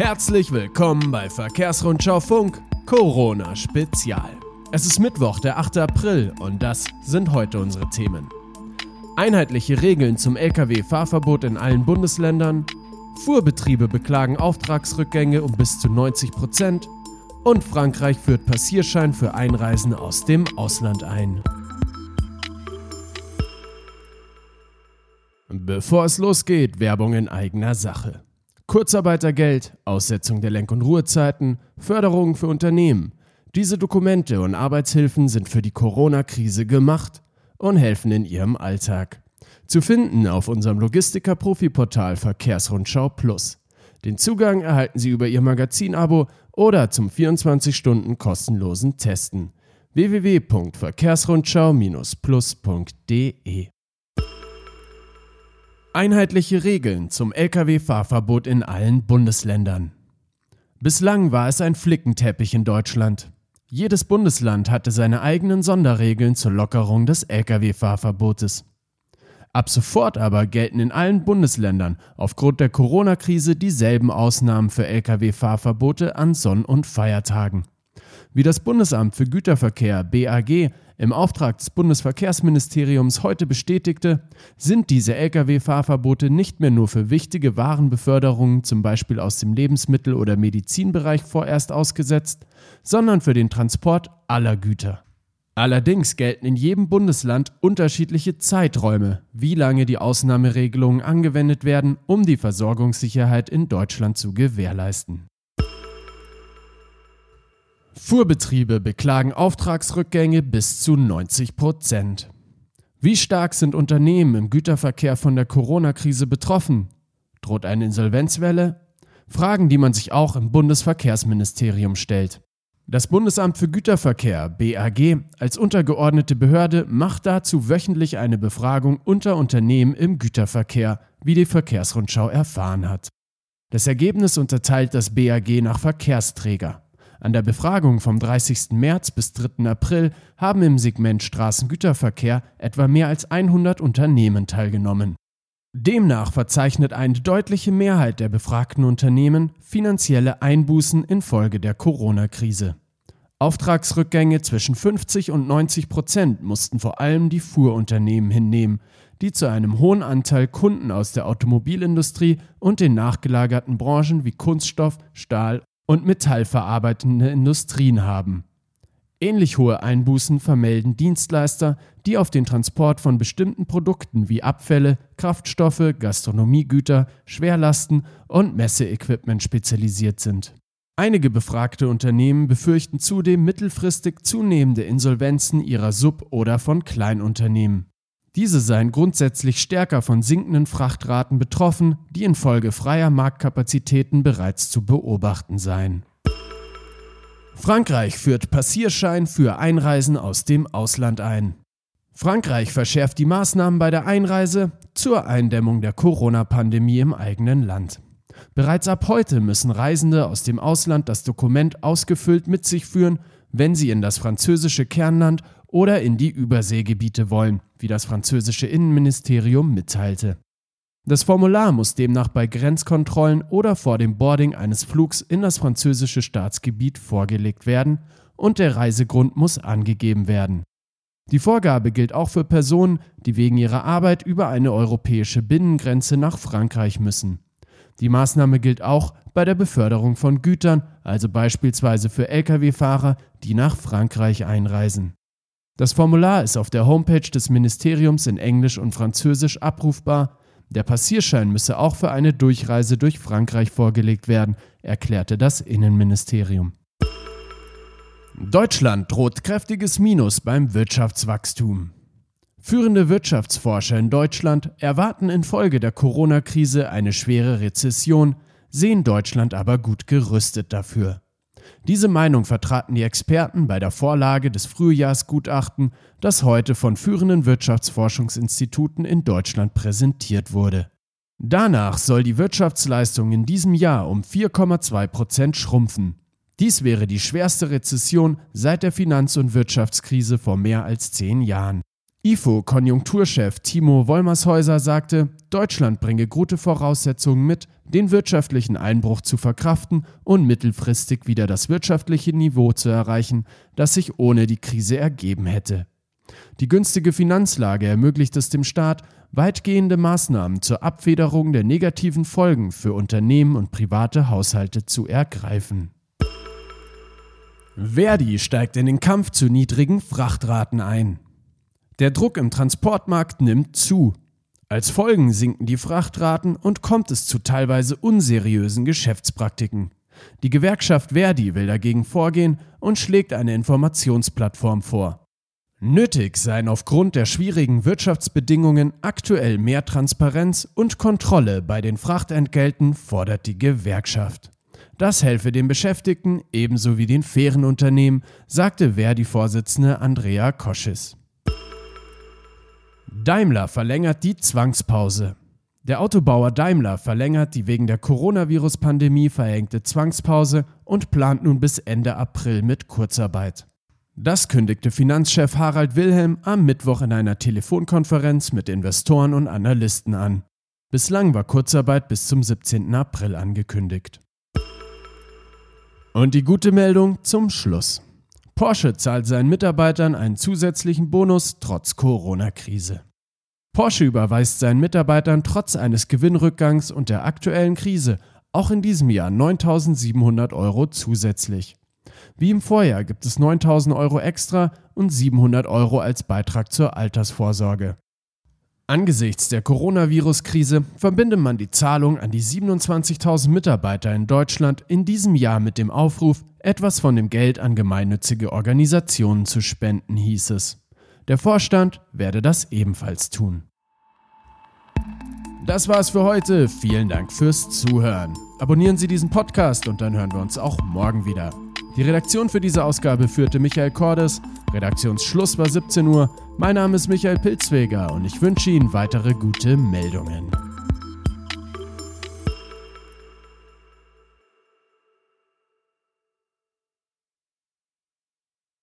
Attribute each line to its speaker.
Speaker 1: Herzlich willkommen bei Verkehrsrundschau Funk Corona Spezial. Es ist Mittwoch, der 8. April und das sind heute unsere Themen. Einheitliche Regeln zum Lkw-Fahrverbot in allen Bundesländern, Fuhrbetriebe beklagen Auftragsrückgänge um bis zu 90 Prozent und Frankreich führt Passierschein für Einreisen aus dem Ausland ein. Bevor es losgeht, Werbung in eigener Sache. Kurzarbeitergeld, Aussetzung der Lenk- und Ruhezeiten, Förderungen für Unternehmen. Diese Dokumente und Arbeitshilfen sind für die Corona-Krise gemacht und helfen in Ihrem Alltag. Zu finden auf unserem Logistiker-Profi-Portal Verkehrsrundschau Plus. Den Zugang erhalten Sie über Ihr Magazin-Abo oder zum 24 Stunden kostenlosen Testen. www.verkehrsrundschau-plus.de Einheitliche Regeln zum Lkw-Fahrverbot in allen Bundesländern. Bislang war es ein Flickenteppich in Deutschland. Jedes Bundesland hatte seine eigenen Sonderregeln zur Lockerung des Lkw-Fahrverbotes. Ab sofort aber gelten in allen Bundesländern aufgrund der Corona-Krise dieselben Ausnahmen für Lkw-Fahrverbote an Sonn- und Feiertagen. Wie das Bundesamt für Güterverkehr BAG im Auftrag des Bundesverkehrsministeriums heute bestätigte, sind diese Lkw-Fahrverbote nicht mehr nur für wichtige Warenbeförderungen, zum Beispiel aus dem Lebensmittel- oder Medizinbereich, vorerst ausgesetzt, sondern für den Transport aller Güter. Allerdings gelten in jedem Bundesland unterschiedliche Zeiträume, wie lange die Ausnahmeregelungen angewendet werden, um die Versorgungssicherheit in Deutschland zu gewährleisten. Fuhrbetriebe beklagen Auftragsrückgänge bis zu 90 Prozent. Wie stark sind Unternehmen im Güterverkehr von der Corona-Krise betroffen? Droht eine Insolvenzwelle? Fragen, die man sich auch im Bundesverkehrsministerium stellt. Das Bundesamt für Güterverkehr BAG als untergeordnete Behörde macht dazu wöchentlich eine Befragung unter Unternehmen im Güterverkehr, wie die Verkehrsrundschau erfahren hat. Das Ergebnis unterteilt das BAG nach Verkehrsträger. An der Befragung vom 30. März bis 3. April haben im Segment Straßengüterverkehr etwa mehr als 100 Unternehmen teilgenommen. Demnach verzeichnet eine deutliche Mehrheit der befragten Unternehmen finanzielle Einbußen infolge der Corona-Krise. Auftragsrückgänge zwischen 50 und 90 Prozent mussten vor allem die Fuhrunternehmen hinnehmen, die zu einem hohen Anteil Kunden aus der Automobilindustrie und den nachgelagerten Branchen wie Kunststoff, Stahl und metallverarbeitende Industrien haben. Ähnlich hohe Einbußen vermelden Dienstleister, die auf den Transport von bestimmten Produkten wie Abfälle, Kraftstoffe, Gastronomiegüter, Schwerlasten und Messeequipment spezialisiert sind. Einige befragte Unternehmen befürchten zudem mittelfristig zunehmende Insolvenzen ihrer Sub- oder von Kleinunternehmen. Diese seien grundsätzlich stärker von sinkenden Frachtraten betroffen, die infolge freier Marktkapazitäten bereits zu beobachten seien. Frankreich führt Passierschein für Einreisen aus dem Ausland ein. Frankreich verschärft die Maßnahmen bei der Einreise zur Eindämmung der Corona-Pandemie im eigenen Land. Bereits ab heute müssen Reisende aus dem Ausland das Dokument ausgefüllt mit sich führen, wenn sie in das französische Kernland oder in die Überseegebiete wollen, wie das französische Innenministerium mitteilte. Das Formular muss demnach bei Grenzkontrollen oder vor dem Boarding eines Flugs in das französische Staatsgebiet vorgelegt werden und der Reisegrund muss angegeben werden. Die Vorgabe gilt auch für Personen, die wegen ihrer Arbeit über eine europäische Binnengrenze nach Frankreich müssen. Die Maßnahme gilt auch bei der Beförderung von Gütern, also beispielsweise für Lkw-Fahrer, die nach Frankreich einreisen. Das Formular ist auf der Homepage des Ministeriums in Englisch und Französisch abrufbar. Der Passierschein müsse auch für eine Durchreise durch Frankreich vorgelegt werden, erklärte das Innenministerium. Deutschland droht kräftiges Minus beim Wirtschaftswachstum. Führende Wirtschaftsforscher in Deutschland erwarten infolge der Corona-Krise eine schwere Rezession, sehen Deutschland aber gut gerüstet dafür. Diese Meinung vertraten die Experten bei der Vorlage des Frühjahrsgutachten, das heute von führenden Wirtschaftsforschungsinstituten in Deutschland präsentiert wurde. Danach soll die Wirtschaftsleistung in diesem Jahr um 4,2 Prozent schrumpfen. Dies wäre die schwerste Rezession seit der Finanz- und Wirtschaftskrise vor mehr als zehn Jahren. IFO-Konjunkturchef Timo Wollmershäuser sagte, Deutschland bringe gute Voraussetzungen mit, den wirtschaftlichen Einbruch zu verkraften und mittelfristig wieder das wirtschaftliche Niveau zu erreichen, das sich ohne die Krise ergeben hätte. Die günstige Finanzlage ermöglicht es dem Staat, weitgehende Maßnahmen zur Abfederung der negativen Folgen für Unternehmen und private Haushalte zu ergreifen. Verdi steigt in den Kampf zu niedrigen Frachtraten ein. Der Druck im Transportmarkt nimmt zu. Als Folgen sinken die Frachtraten und kommt es zu teilweise unseriösen Geschäftspraktiken. Die Gewerkschaft Verdi will dagegen vorgehen und schlägt eine Informationsplattform vor. Nötig seien aufgrund der schwierigen Wirtschaftsbedingungen aktuell mehr Transparenz und Kontrolle bei den Frachtentgelten, fordert die Gewerkschaft. Das helfe den Beschäftigten ebenso wie den fairen Unternehmen, sagte Verdi-Vorsitzende Andrea Koschis. Daimler verlängert die Zwangspause. Der Autobauer Daimler verlängert die wegen der Coronavirus-Pandemie verhängte Zwangspause und plant nun bis Ende April mit Kurzarbeit. Das kündigte Finanzchef Harald Wilhelm am Mittwoch in einer Telefonkonferenz mit Investoren und Analysten an. Bislang war Kurzarbeit bis zum 17. April angekündigt. Und die gute Meldung zum Schluss. Porsche zahlt seinen Mitarbeitern einen zusätzlichen Bonus trotz Corona-Krise. Porsche überweist seinen Mitarbeitern trotz eines Gewinnrückgangs und der aktuellen Krise auch in diesem Jahr 9.700 Euro zusätzlich. Wie im Vorjahr gibt es 9.000 Euro extra und 700 Euro als Beitrag zur Altersvorsorge. Angesichts der Coronavirus-Krise verbindet man die Zahlung an die 27.000 Mitarbeiter in Deutschland in diesem Jahr mit dem Aufruf, etwas von dem Geld an gemeinnützige Organisationen zu spenden, hieß es. Der Vorstand werde das ebenfalls tun. Das war's für heute. Vielen Dank fürs Zuhören. Abonnieren Sie diesen Podcast und dann hören wir uns auch morgen wieder. Die Redaktion für diese Ausgabe führte Michael Cordes. Redaktionsschluss war 17 Uhr. Mein Name ist Michael Pilzweger und ich wünsche Ihnen weitere gute Meldungen.